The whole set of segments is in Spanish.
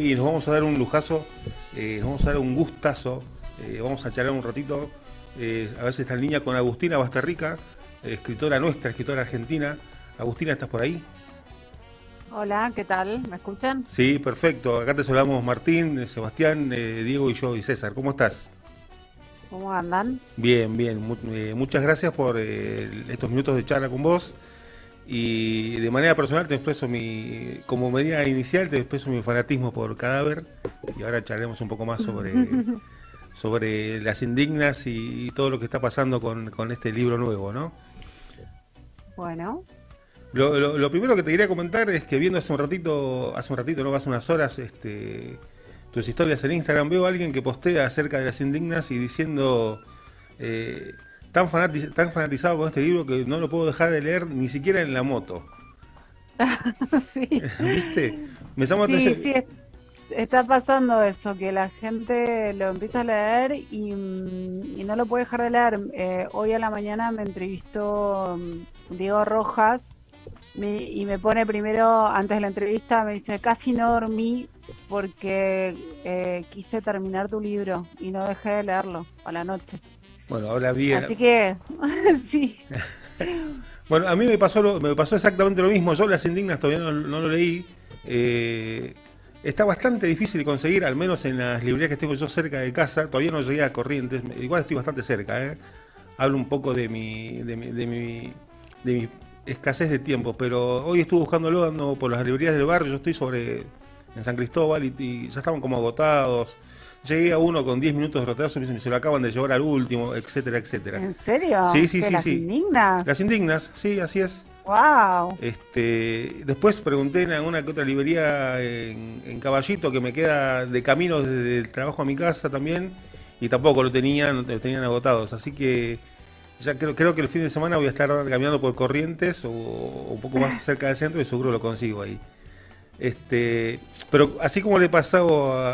Y nos vamos a dar un lujazo, eh, nos vamos a dar un gustazo, eh, vamos a charlar un ratito, eh, a ver si está en línea con Agustina Basterrica, escritora nuestra, escritora argentina. Agustina, ¿estás por ahí? Hola, ¿qué tal? ¿Me escuchan? Sí, perfecto. Acá te saludamos Martín, Sebastián, Diego y yo y César. ¿Cómo estás? ¿Cómo andan? Bien, bien. muchas gracias por estos minutos de charla con vos. Y de manera personal te expreso mi, como medida inicial te expreso mi fanatismo por Cadáver y ahora charlaremos un poco más sobre, sobre las indignas y, todo lo que está pasando con, este libro nuevo, ¿no? Bueno. Lo, lo, primero que te quería comentar es que viendo hace un ratito, hace un ratito, no hace unas horas, este, tus historias en Instagram, veo a alguien que postea acerca de las indignas y diciendo... Eh, tan, tan fanatizado con este libro que no lo puedo dejar de leer ni siquiera en la moto. sí. ¿Viste? Me sí, sí, está pasando eso, que la gente lo empieza a leer y, mm, no lo puede dejar de leer. Eh, hoy a la mañana me entrevistó mm, Diego Rojas y me pone primero, antes de la entrevista, me dice, casi no dormí porque eh, quise terminar tu libro y no dejé de leerlo a la noche. Bueno, habla bien. Así que, sí. bueno, a mí me pasó, me pasó exactamente lo mismo. Yo Las Indignas todavía no, lo leí. Eh, está bastante difícil de conseguir, al menos en las librerías que tengo yo cerca de casa. Todavía no llegué a Corrientes. Igual estoy bastante cerca. ¿eh? Hablo un poco de mi, de mi, de mi, de mi escasez de tiempo. Pero hoy estuve buscándolo ando por las librerías del barrio. Yo estoy sobre en San Cristóbal y ya estaban como agotados. Llegué a uno con 10 minutos de retraso y se lo acaban de llevar al último, etcétera, etcétera. ¿En serio? Sí, sí, sí. ¿Las indignas? Las indignas, sí, así es. Wow. Este, después pregunté en alguna que otra librería en, Caballito que me queda de camino desde el trabajo a mi casa también y tampoco lo tenían, lo tenían agotados. Así que ya creo, creo que el fin de semana voy a estar caminando por Corrientes o un poco más cerca del centro y seguro lo consigo ahí. Este, pero así como le pasó,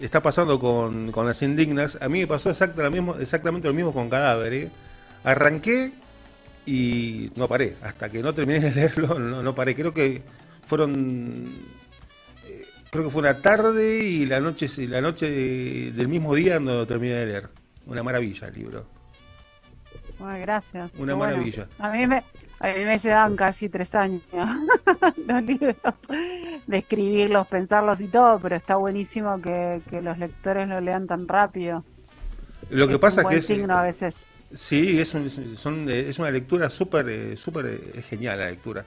está pasando con, las indignas, a mí me pasó exactamente lo mismo con Cadáver. ¿eh? Arranqué y no paré. Hasta que no terminé de leerlo, no, paré. Creo que fueron. Creo que fue una tarde y la noche, la noche del mismo día no terminé de leer. Una maravilla el libro. Bueno, gracias. Una maravilla. A mí me, a mí me llevan casi tres años los libros, de escribirlos, pensarlos y todo, pero está buenísimo que, los lectores lo lean tan rápido. Lo que pasa es que es, signo a veces. Sí, es, son, es una lectura súper eh, súper eh, genial la lectura.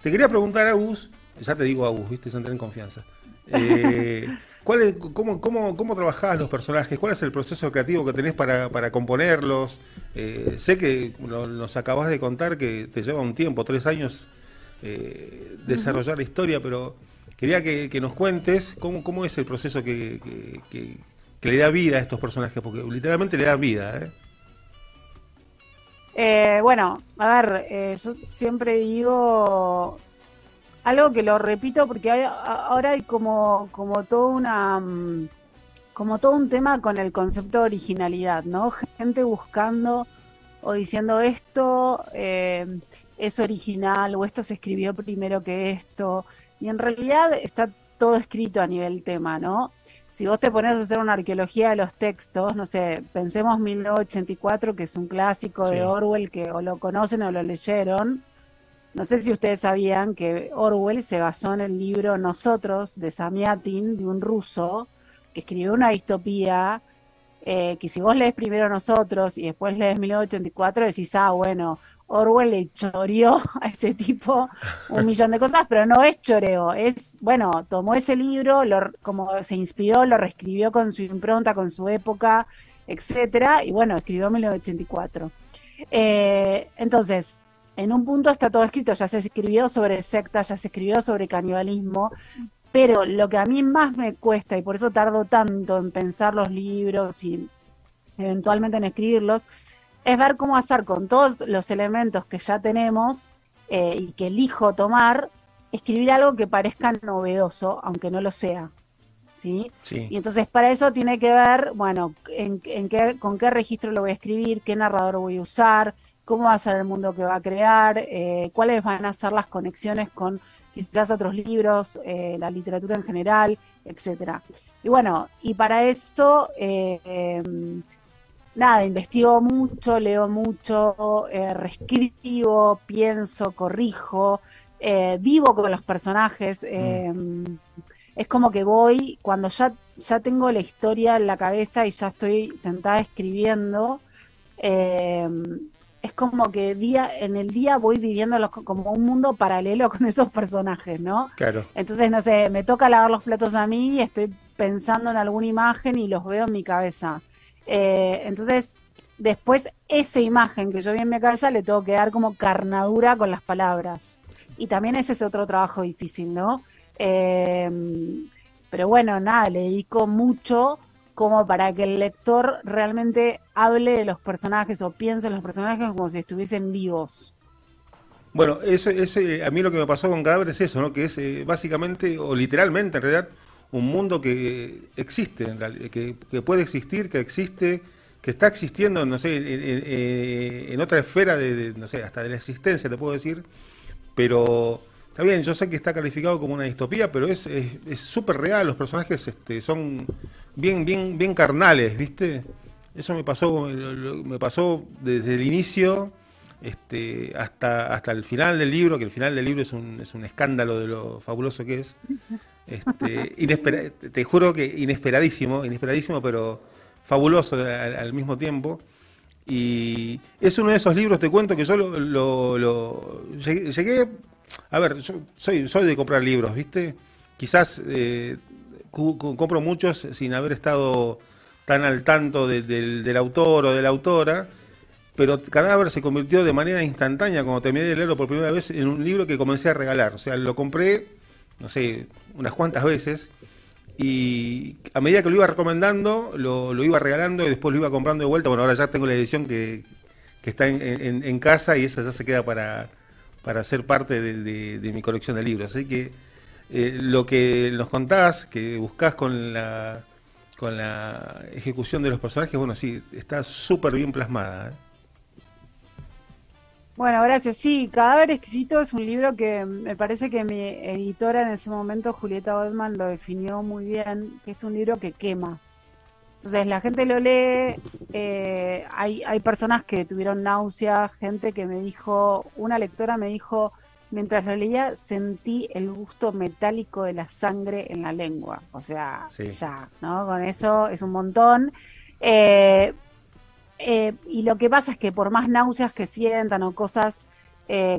Te quería preguntar, Agus, ya te digo Agus, viste, se entra en confianza. Eh, ¿cuál es, cómo, cómo, ¿Cómo trabajás los personajes? ¿Cuál es el proceso creativo que tenés para, para componerlos? Eh, sé que nos acabas de contar que te lleva un tiempo, tres años, eh, desarrollar la historia, pero quería que, nos cuentes cómo, cómo es el proceso que, le da vida a estos personajes, porque literalmente le da vida. bueno, a ver, yo siempre digo algo que lo repito porque ahora hay como, como toda una mm, como todo un tema con el concepto de originalidad, ¿no? Gente buscando o diciendo esto eh, es original o esto se escribió primero que esto. Y en realidad está todo escrito a nivel tema, ¿no? Si vos te pones a hacer una arqueología de los textos, no sé, pensemos 1984, que es un clásico de Orwell, que o lo conocen o lo leyeron, no sé si ustedes sabían que Orwell se basó en el libro Nosotros de Samiatin, de un ruso, que escribió una distopía eh, que si vos lees primero Nosotros y después lees 1984, decís, ah, bueno, Orwell le choreó a este tipo un millón de cosas, pero no es choreo, es, bueno, tomó ese libro, lo, como se inspiró, lo reescribió con su impronta, con su época, etcétera, y bueno, escribió 1984. Eh, entonces, en un punto está todo escrito, ya se escribió sobre sectas, ya se escribió sobre canibalismo, pero lo que a mí más me cuesta, y por eso tardo tanto en pensar los libros y eventualmente en escribirlos, es ver cómo hacer con todos los elementos que ya tenemos eh, y que elijo tomar, escribir algo que parezca novedoso, aunque no lo sea. ¿Sí? Y entonces para eso tiene que ver, bueno, en, en qué, con qué registro lo voy a escribir, qué narrador voy a usar, cómo va a ser el mundo que va a crear, eh, cuáles van a ser las conexiones con quizás otros libros, eh, la literatura en general, etcétera. Y bueno, y para eso, eh, em, nada, investigo mucho, leo mucho, reescribo, pienso, corrijo, vivo con los personajes. Mm. Em, es como que voy, cuando ya, ya tengo la historia en la cabeza y ya estoy sentada escribiendo, eh, es como que día en el día voy viviendo como un mundo paralelo con esos personajes, ¿no? Claro. Entonces, no sé, me toca lavar los platos a mí y estoy pensando en alguna imagen y los veo en mi cabeza. Eh, entonces, después esa imagen que yo vi en mi cabeza le tengo que dar como carnadura con las palabras. Y también ese es otro trabajo difícil, ¿no? Eh, pero bueno, nada, le dedico mucho como para que el lector realmente hable de los personajes o piense en los personajes como si estuviesen vivos. Bueno, ese, ese, a mí lo que me pasó con Cadáver es eso, ¿no? que es eh, básicamente, o literalmente en realidad, un mundo que existe, que, puede existir, que existe, que está existiendo, no sé, en, otra esfera de, no sé, hasta de la existencia, te puedo decir, pero Bien, yo sé que está calificado como una distopía, pero es súper real, los personajes este, son bien, bien, bien carnales, ¿viste? Eso me pasó, me pasó desde el inicio este, hasta, hasta el final del libro, que el final del libro es un, es un escándalo de lo fabuloso que es. Este, te juro que inesperadísimo, inesperadísimo, pero fabuloso al, mismo tiempo. Y es uno de esos libros, te cuento, que yo lo, llegué a ver, yo soy, soy de comprar libros, ¿viste? Quizás eh, compro muchos sin haber estado tan al tanto del, autor o de la autora, pero Cadáver se convirtió de manera instantánea, cuando terminé de leerlo por primera vez, en un libro que comencé a regalar. O sea, lo compré, no sé, unas cuantas veces, y a medida que lo iba recomendando, lo, iba regalando y después lo iba comprando de vuelta. Bueno, ahora ya tengo la edición que, está en casa y esa ya se queda para para ser parte de, mi colección de libros. Así que eh, lo que nos contás, que buscás con la, con la ejecución de los personajes, bueno, sí, está súper bien plasmada. ¿eh? Bueno, gracias. Sí, Cadáver Exquisito es un libro que me parece que mi editora en ese momento, Julieta Goldman, lo definió muy bien, que es un libro que quema. Entonces la gente lo lee, eh, hay, hay personas que tuvieron náuseas, gente que me dijo, una lectora me dijo, mientras lo leía sentí el gusto metálico de la sangre en la lengua. O sea, ya, ¿no? Con eso es un montón. Eh, eh, y lo que pasa es que por más náuseas que sientan o cosas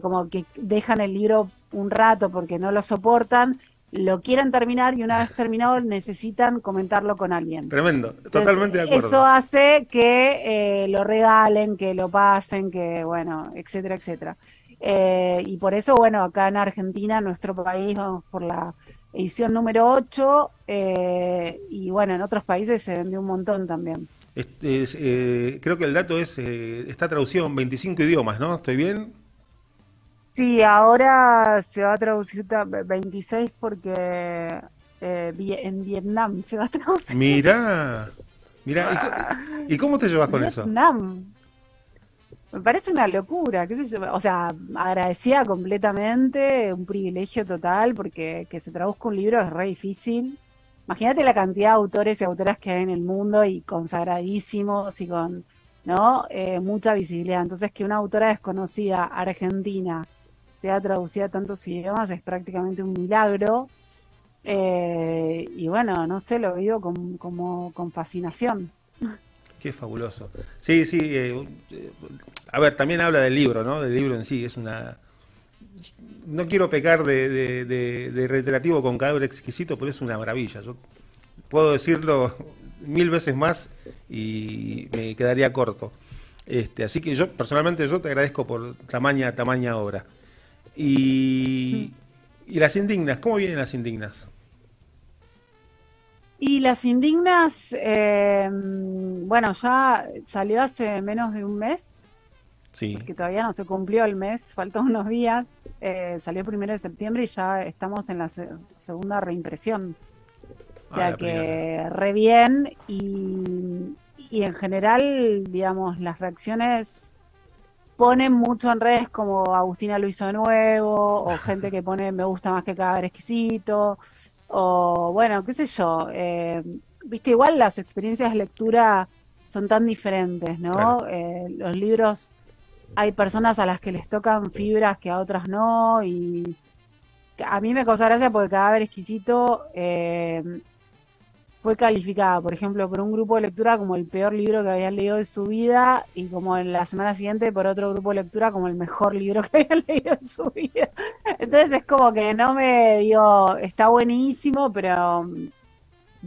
como que dejan el libro un rato porque no lo soportan, lo quieren terminar y una vez terminado necesitan comentarlo con alguien. Tremendo, totalmente de acuerdo. Eso hace que eh, lo regalen, que lo pasen, que bueno, etcétera, etcétera. Eh, y por eso, bueno, acá en Argentina, nuestro país, vamos por la edición número 8 eh, y bueno, en otros países se vendió un montón también. Este, creo que el dato es, está traducido en 25 idiomas, ¿no? ¿Estoy bien? Sí, ahora se va a traducir 26 porque eh, en Vietnam se va a traducir. Mira, mira, ¿y, cómo te llevas con eso? Vietnam. Me parece una locura, qué sé yo. O sea, agradecida completamente, un privilegio total, porque que se traduzca un libro es re difícil. Imagínate la cantidad de autores y autoras que hay en el mundo y consagradísimos y con no eh, mucha visibilidad. Entonces, que una autora desconocida argentina sea traducida a tantos idiomas es prácticamente un milagro. Eh, y bueno, no sé, lo vivo con, como con fascinación. Qué fabuloso. Sí, sí. Eh, a ver, también habla del libro, ¿no? Del libro en sí. Es una. No quiero pecar de, reiterativo con cadáver exquisito, pero es una maravilla. Yo puedo decirlo mil veces más y me quedaría corto. Este, así que yo, personalmente, yo te agradezco por tamaña, tamaña obra. Y, las indignas, ¿cómo vienen las indignas? Y las indignas, em, bueno, ya salió hace menos de un mes. Sí. Que todavía no se cumplió el mes, faltan unos días. Eh, salió el primero de septiembre y ya estamos en la segunda reimpresión. O sea ah, que re bien y, y en general, digamos, las reacciones ponen mucho en redes como Agustina lo hizo de nuevo, o gente que pone me gusta más que cada vez exquisito, o bueno, qué sé yo. Eh, viste, igual las experiencias de lectura son tan diferentes, ¿no? Eh, los libros, hay personas a las que les tocan fibras que a otras no, y a mí me causa gracia porque cada vez exquisito eh, fue calificada, por ejemplo, por un grupo de lectura como el peor libro que habían leído de su vida y como en la semana siguiente por otro grupo de lectura como el mejor libro que habían leído en su vida. Entonces es como que no me dio, está buenísimo, pero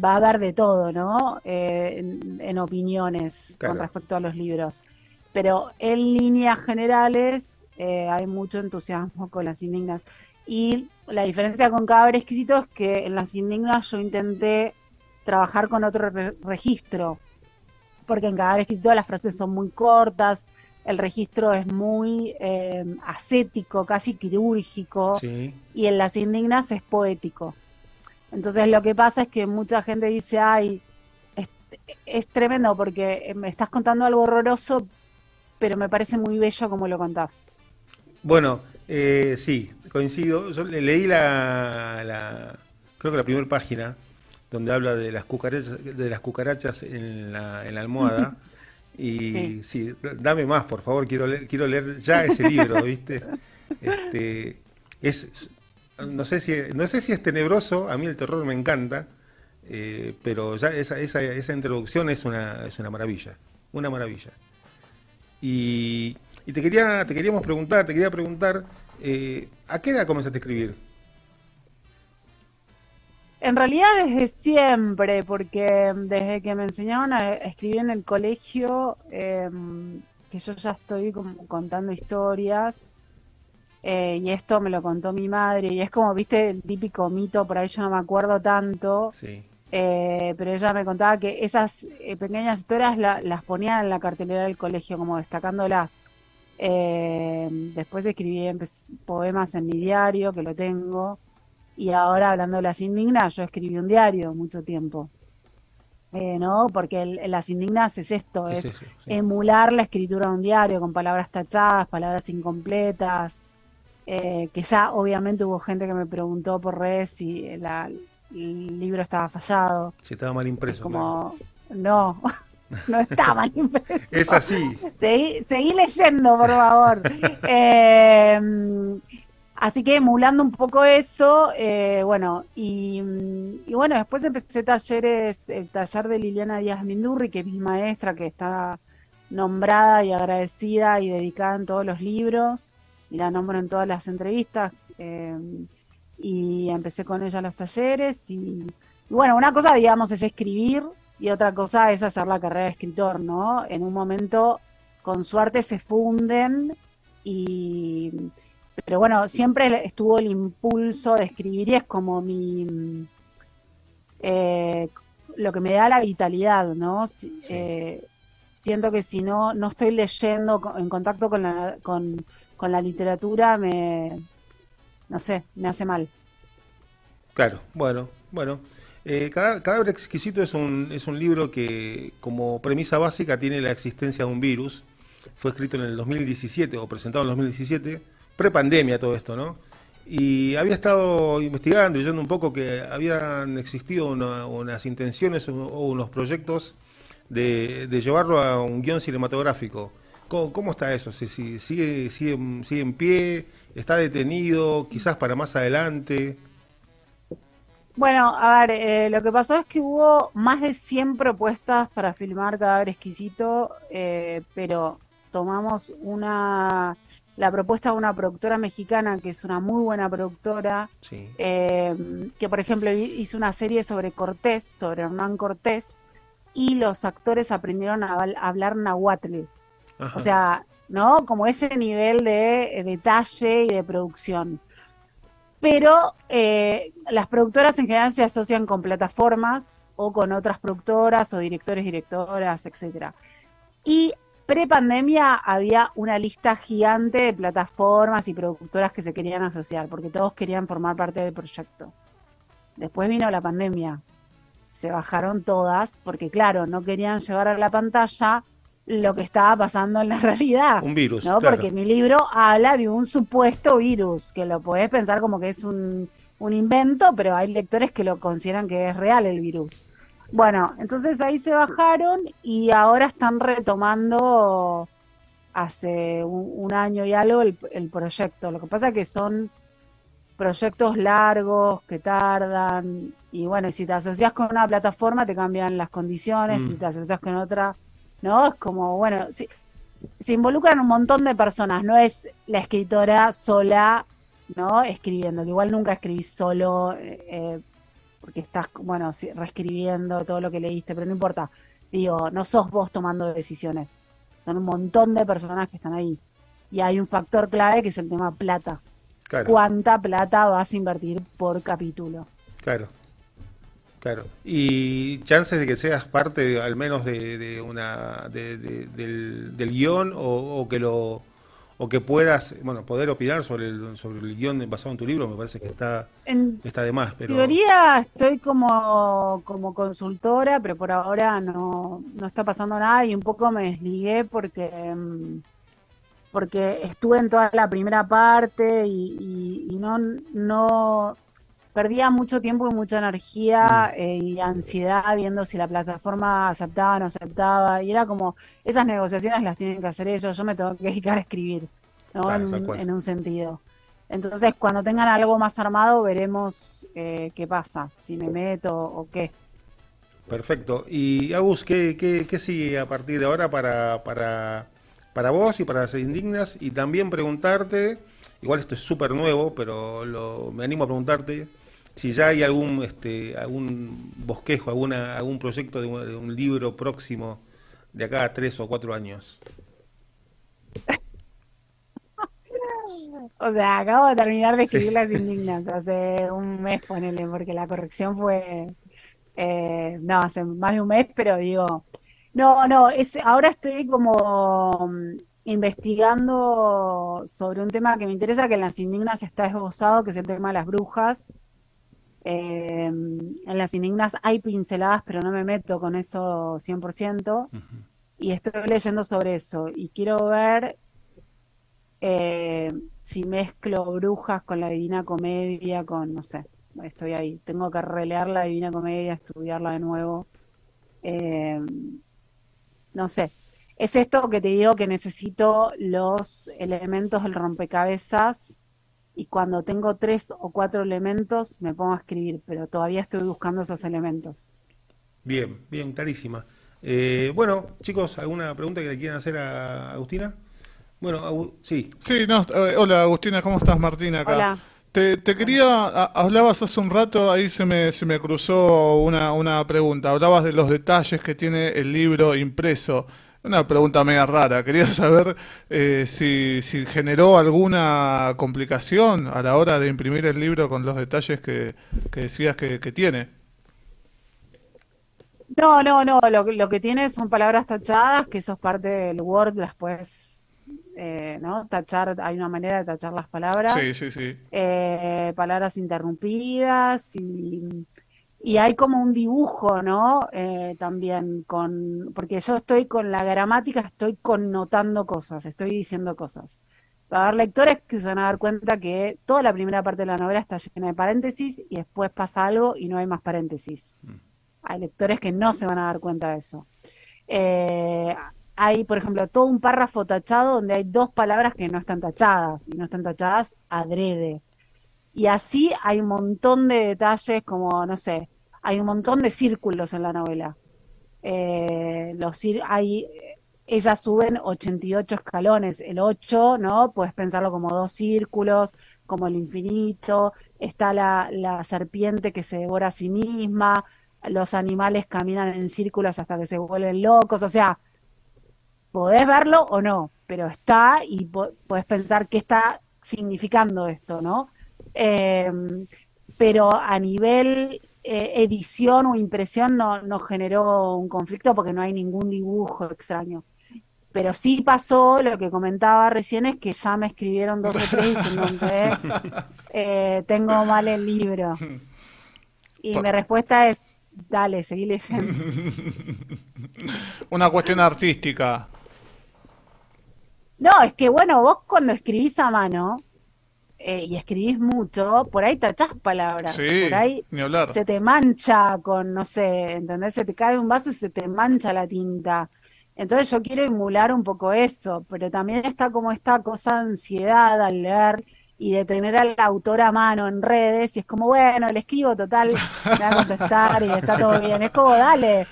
va a haber de todo, ¿no? Eh, en, opiniones con respecto a los libros. Pero en líneas generales eh, hay mucho entusiasmo con las indignas. Y la diferencia con Cadáver Exquisito es que en las indignas yo intenté trabajar con otro registro, porque en cada exquisito las frases son muy cortas, el registro es muy eh, ascético, casi quirúrgico, y en las indignas es poético. Entonces lo que pasa es que mucha gente dice, ay, es, tremendo porque me estás contando algo horroroso, pero me parece muy bello como lo contás. Bueno, eh, sí, coincido. Yo leí la, la creo que la primera página donde habla de las cucarachas, de las cucarachas en la, almohada. Y sí. dame más, por favor, quiero leer, quiero leer ya ese libro, ¿viste? Este, es, no sé si, no sé si es tenebroso, a mí el terror me encanta, eh, pero ya esa, esa, esa, introducción es una, es una maravilla, una maravilla. Y, y te quería, te queríamos preguntar, te quería preguntar, eh, ¿a qué edad comenzaste a escribir? En realidad desde siempre, porque desde que me enseñaron a escribir en el colegio, em, que yo ya estoy contando historias, eh, y esto me lo contó mi madre, y es como, viste, el típico mito, por ahí yo no me acuerdo tanto, eh, pero ella me contaba que esas eh, pequeñas historias las ponían en la cartelera del colegio, como destacándolas. después escribí poemas en mi diario, que lo tengo. Y ahora, hablando de las indignas, yo escribí un diario mucho tiempo. Eh, ¿no? Porque las indignas es esto, es, emular la escritura de un diario con palabras tachadas, palabras incompletas, eh, que ya obviamente hubo gente que me preguntó por redes si el libro estaba fallado. Si estaba mal impreso. Como, no, no está mal impreso. es así. Seguí, seguí leyendo, por favor. eh, Así que emulando un poco eso, eh, bueno, y, bueno, después empecé talleres, el taller de Liliana Díaz Mindurri, que es mi maestra, que está nombrada y agradecida y dedicada en todos los libros, y la nombro en todas las entrevistas, eh, y empecé con ella los talleres, y, bueno, una cosa, digamos, es escribir, y otra cosa es hacer la carrera de escritor, ¿no? En un momento, con suerte, se funden, y pero bueno, siempre estuvo el impulso de escribir y es como mi... Eh, lo que me da la vitalidad, ¿no? Eh, siento que si no, no estoy leyendo en contacto con la, con, la literatura, me, no sé, me hace mal. Claro, bueno, bueno. Eh, Cadáver Exquisito es un, es un libro que como premisa básica tiene la existencia de un virus. Fue escrito en el 2017 o presentado en el 2017 prepandemia todo esto, ¿no? Y había estado investigando, leyendo un poco que habían existido unas intenciones o, unos proyectos de, llevarlo a un guion cinematográfico. ¿Cómo, está eso? Si, sigue, sigue, sigue en pie? ¿Está detenido? ¿Quizás para más adelante? Bueno, a ver, eh, lo que pasó es que hubo más de 100 propuestas para filmar Cadáver Exquisito, eh, pero tomamos una la propuesta de una productora mexicana que es una muy buena productora, eh, que por ejemplo hizo una serie sobre Cortés, sobre Hernán Cortés, y los actores aprendieron a, hablar nahuatl. O sea, ¿no? Como ese nivel de, detalle y de producción. Pero eh, las productoras en general se asocian con plataformas o con otras productoras o directores, directoras, etcétera. Y Pre-pandemia había una lista gigante de plataformas y productoras que se querían asociar, porque todos querían formar parte del proyecto. Después vino la pandemia. Se bajaron todas, porque claro, no querían llevar a la pantalla lo que estaba pasando en la realidad. Un virus, ¿no? claro. Porque mi libro habla de un supuesto virus, que lo podés pensar como que es un, un invento, pero hay lectores que lo consideran que es real el virus. Bueno, entonces ahí se bajaron y ahora están retomando hace un, un año y algo el, el proyecto. Lo que pasa es que son proyectos largos que tardan y bueno, y si te asocias con una plataforma te cambian las condiciones, Mm. si te asocias con otra, ¿no? Es como, bueno, si- se involucran un montón de personas, no es la escritora sola, ¿no? Escribiendo, que igual nunca escribís solo, eh, eh, porque estás, bueno, reescribiendo todo lo que leíste, pero no importa. Digo, no sos vos tomando decisiones, son un montón de personas que están ahí. Y hay un factor clave que es el tema plata. Claro, ¿Cuánta plata vas a invertir por capítulo? claro. Claro. Y chances de que seas parte de- al menos de, de una de- de- del, del guion o, o que lo o que puedas, bueno, poder opinar sobre el, sobre el guion basado en tu libro, me parece que está En está de más, pero teoría estoy como, como consultora, pero por ahora no, no está pasando nada y un poco me desligué porque, mm, porque estuve en toda la primera parte y, y- y no, no perdía mucho tiempo y mucha energía eh, y ansiedad viendo si la plataforma aceptaba o no aceptaba y era como esas negociaciones las tienen que hacer ellos, yo me tengo que dedicar a escribir, ¿no? Claro, en, en un sentido. Entonces, cuando tengan algo más armado, veremos eh, qué pasa, si me meto o qué. Perfecto. Y Agus, ¿qué, qué, qué sigue a partir de ahora para, para, para vos y para las indignas? Y también preguntarte, igual esto es súper nuevo, pero lo, me animo a preguntarte si ya hay algún este, algún bosquejo, alguna, algún proyecto de un, de un libro próximo de acá a tres o cuatro años. O sea, acabo de terminar de Sí. escribir Las Indignas hace un mes, ponele, porque la corrección fue, eh, no, hace más de un mes, pero digo, no, no, es, ahora estoy como mm, investigando sobre un tema que me interesa, que en Las Indignas está esbozado, que es el tema de las brujas. Eh, en Las Indignas hay pinceladas, pero no me meto con eso 100%, Ujú. y estoy leyendo sobre eso, y quiero ver eh, si mezclo brujas con la Divina Comedia, con, no sé, estoy ahí. Tengo que releer la Divina Comedia, estudiarla de nuevo. Eh, no sé. Es esto que te digo que necesito los elementos del rompecabezas y cuando tengo tres o cuatro elementos me pongo a escribir, pero todavía estoy buscando esos elementos. Bien, bien, clarísima. Eh, bueno, chicos, ¿alguna pregunta que le quieran hacer a Agustina? Bueno, Agu- sí, Sí, no, eh, hola Agustina, ¿cómo estás? Martín acá. Hola. Te, te quería, hablabas hace un rato, ahí se me, se me cruzó una, una pregunta. Hablabas de los detalles que tiene el libro impreso. Una pregunta media rara. Quería saber eh, si, si generó alguna complicación a la hora de imprimir el libro con los detalles que, que decías que, que tiene. No, no, no, lo, lo que tiene son palabras tachadas, que eso es parte del Word, las puedes, eh, ¿no? Tachar, hay una manera de tachar las palabras. Sí, sí, sí. eh, palabras interrumpidas y, y hay como un dibujo, ¿no? Eh, también con, porque yo estoy con la gramática, estoy connotando cosas, estoy diciendo cosas. Va a haber lectores que se van a dar cuenta que toda la primera parte de la novela está llena de paréntesis y después pasa algo y no hay más paréntesis. Hay lectores que no se van a dar cuenta de eso. Eh, hay, por ejemplo, todo un párrafo tachado donde hay dos palabras que no están tachadas y no están tachadas adrede. Y así hay un montón de detalles como, no sé, hay un montón de círculos en la novela. Eh, los hay, ellas suben 88 escalones, el 8, ¿no? Puedes pensarlo como dos círculos, como el infinito, está la, la serpiente que se devora a sí misma, los animales caminan en círculos hasta que se vuelven locos, o sea, podés verlo o no, pero está y po- podés pensar qué está significando esto, ¿no? Eh, pero a nivel eh, edición o impresión no, no generó un conflicto porque no hay ningún dibujo extraño. Pero sí pasó, lo que comentaba recién es que ya me escribieron dos o tres diciendo que eh, tengo mal el libro. Y mi respuesta es, dale, seguí leyendo. Una cuestión artística. No, es que bueno, vos cuando escribís a mano eh, y escribís mucho, por ahí tachás palabras. Sí, por ahí ni hablar. se te mancha con, no sé, ¿entendés? Se te cae un vaso y se te mancha la tinta. Entonces yo quiero emular un poco eso, pero también está como esta cosa de ansiedad al leer y de tener al autor a mano en redes y es como, bueno, le escribo total, me va a contestar y está todo bien. Es como, dale,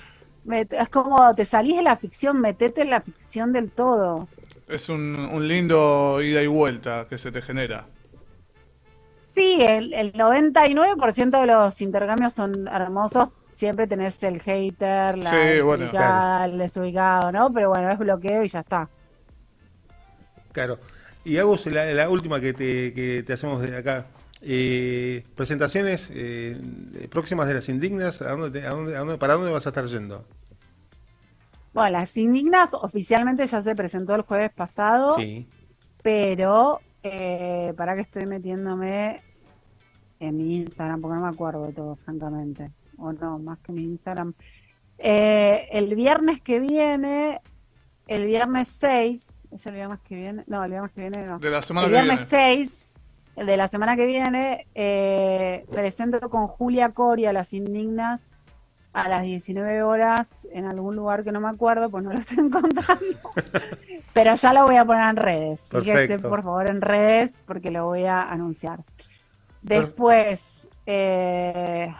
es como te salís de la ficción, metete en la ficción del todo. Es un, un lindo ida y vuelta que se te genera. Sí, el, el 99% de los intercambios son hermosos. Siempre tenés el hater, la Sí, bueno, desubicada, el desubicado, ¿no? Pero bueno, es bloqueo y ya está. Claro. Y Agus, la, la última que te, que te hacemos de acá. Eh, presentaciones eh, próximas de las indignas, ¿a dónde te- a dónde- a dónde- ¿para dónde vas a estar yendo? Bueno, las indignas oficialmente ya se presentó el jueves pasado, Sí. pero eh, para que estoy metiéndome en mi Instagram, porque no me acuerdo de todo, francamente. O no, más que mi Instagram. Eh, el viernes que viene, el viernes 6, ¿es el viernes que viene? No, el viernes que viene no. De la semana El que viernes viene. 6 el de la semana que viene, eh, presento con Julia Coria Las Indignas a las 19 horas en algún lugar que no me acuerdo, pues no lo estoy encontrando. Pero ya lo voy a poner en redes. Perfecto. por favor, en redes, porque lo voy a anunciar. Después, eh,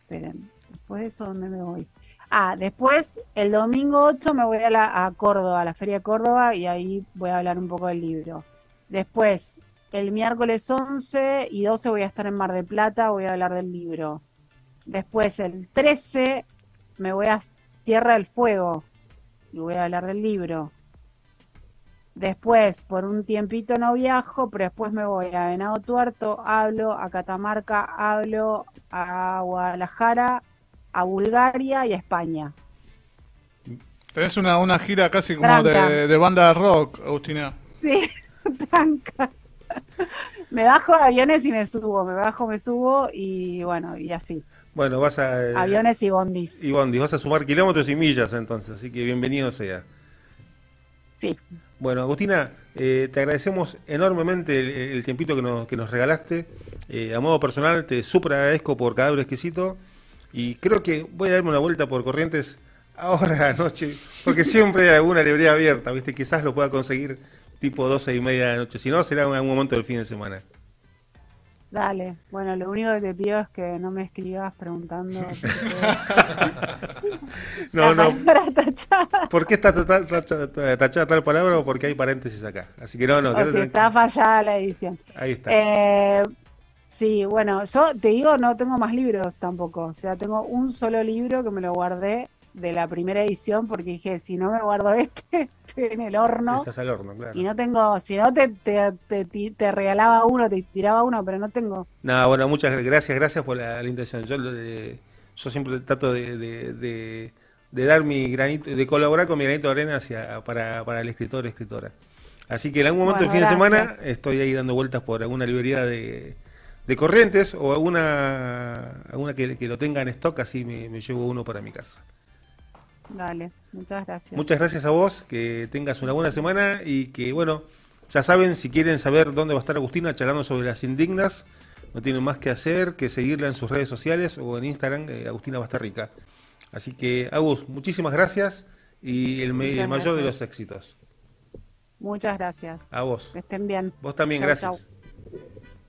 esperen, después de eso, ¿dónde me voy? Ah, después, el domingo 8 me voy a, la, a Córdoba, a la Feria de Córdoba, y ahí voy a hablar un poco del libro. Después, el miércoles 11 y 12 voy a estar en Mar del Plata, voy a hablar del libro. Después, el 13 me voy a Tierra del Fuego y voy a hablar del libro. Después, por un tiempito no viajo, pero después me voy a Venado Tuerto, hablo, a Catamarca, hablo, a Guadalajara, a Bulgaria y a España. Tenés una, una gira casi como de, de banda de rock, Agustina. Sí, tranca. Me bajo de aviones y me subo, me bajo, me subo y bueno, y así. Bueno, vas a... eh, Aviones y bondis. Y Bondi, vas a sumar kilómetros y millas entonces, así que bienvenido sea. Sí, Bueno, Agustina, eh, te agradecemos enormemente el, el tiempito que nos, que nos regalaste. Eh, a modo personal, te súper agradezco por cada euro exquisito. Y creo que voy a darme una vuelta por Corrientes ahora anoche, porque siempre hay alguna librería abierta, ¿viste? Quizás lo pueda conseguir tipo 12 y media de la noche. Si no, será en algún momento del fin de semana. Dale. Bueno, lo único que te pido es que no me escribas preguntando No, no. tachada. ¿Por qué está ta- ta- ta- tachada tal palabra o porque hay paréntesis acá? Así que no, no, O si tranquilo. está fallada la edición. Ahí está. Eh, sí, bueno, yo te digo, no tengo más libros tampoco. O sea, tengo un solo libro que me lo guardé de la primera edición porque dije, si no me guardo este, estoy en el horno. Estás al horno, claro. Y no tengo, si no te, te, te, te regalaba uno, te tiraba uno, pero no tengo. No, bueno, muchas gracias, gracias por la, la intención. Yo, de- yo siempre trato de, de- de- de dar mi granito, de colaborar con mi granito de arena hacia, para, para el escritor o escritora. Así que en algún momento Bueno, del fin de semana estoy ahí dando vueltas por alguna librería de, de Corrientes o alguna, alguna que, que lo tenga en stock, así me, me llevo uno para mi casa. Dale, muchas gracias. Muchas gracias a vos, que tengas una buena semana y que, bueno, ya saben, si quieren saber dónde va a estar Agustina charlando sobre las indignas, no tienen más que hacer que seguirla en sus redes sociales o en Instagram, eh, Agustina Bastarrica. Así que, Agus, muchísimas gracias y el, mayor de los éxitos. Muchas gracias. A vos. Que estén bien. Vos también, Chau, gracias. chau.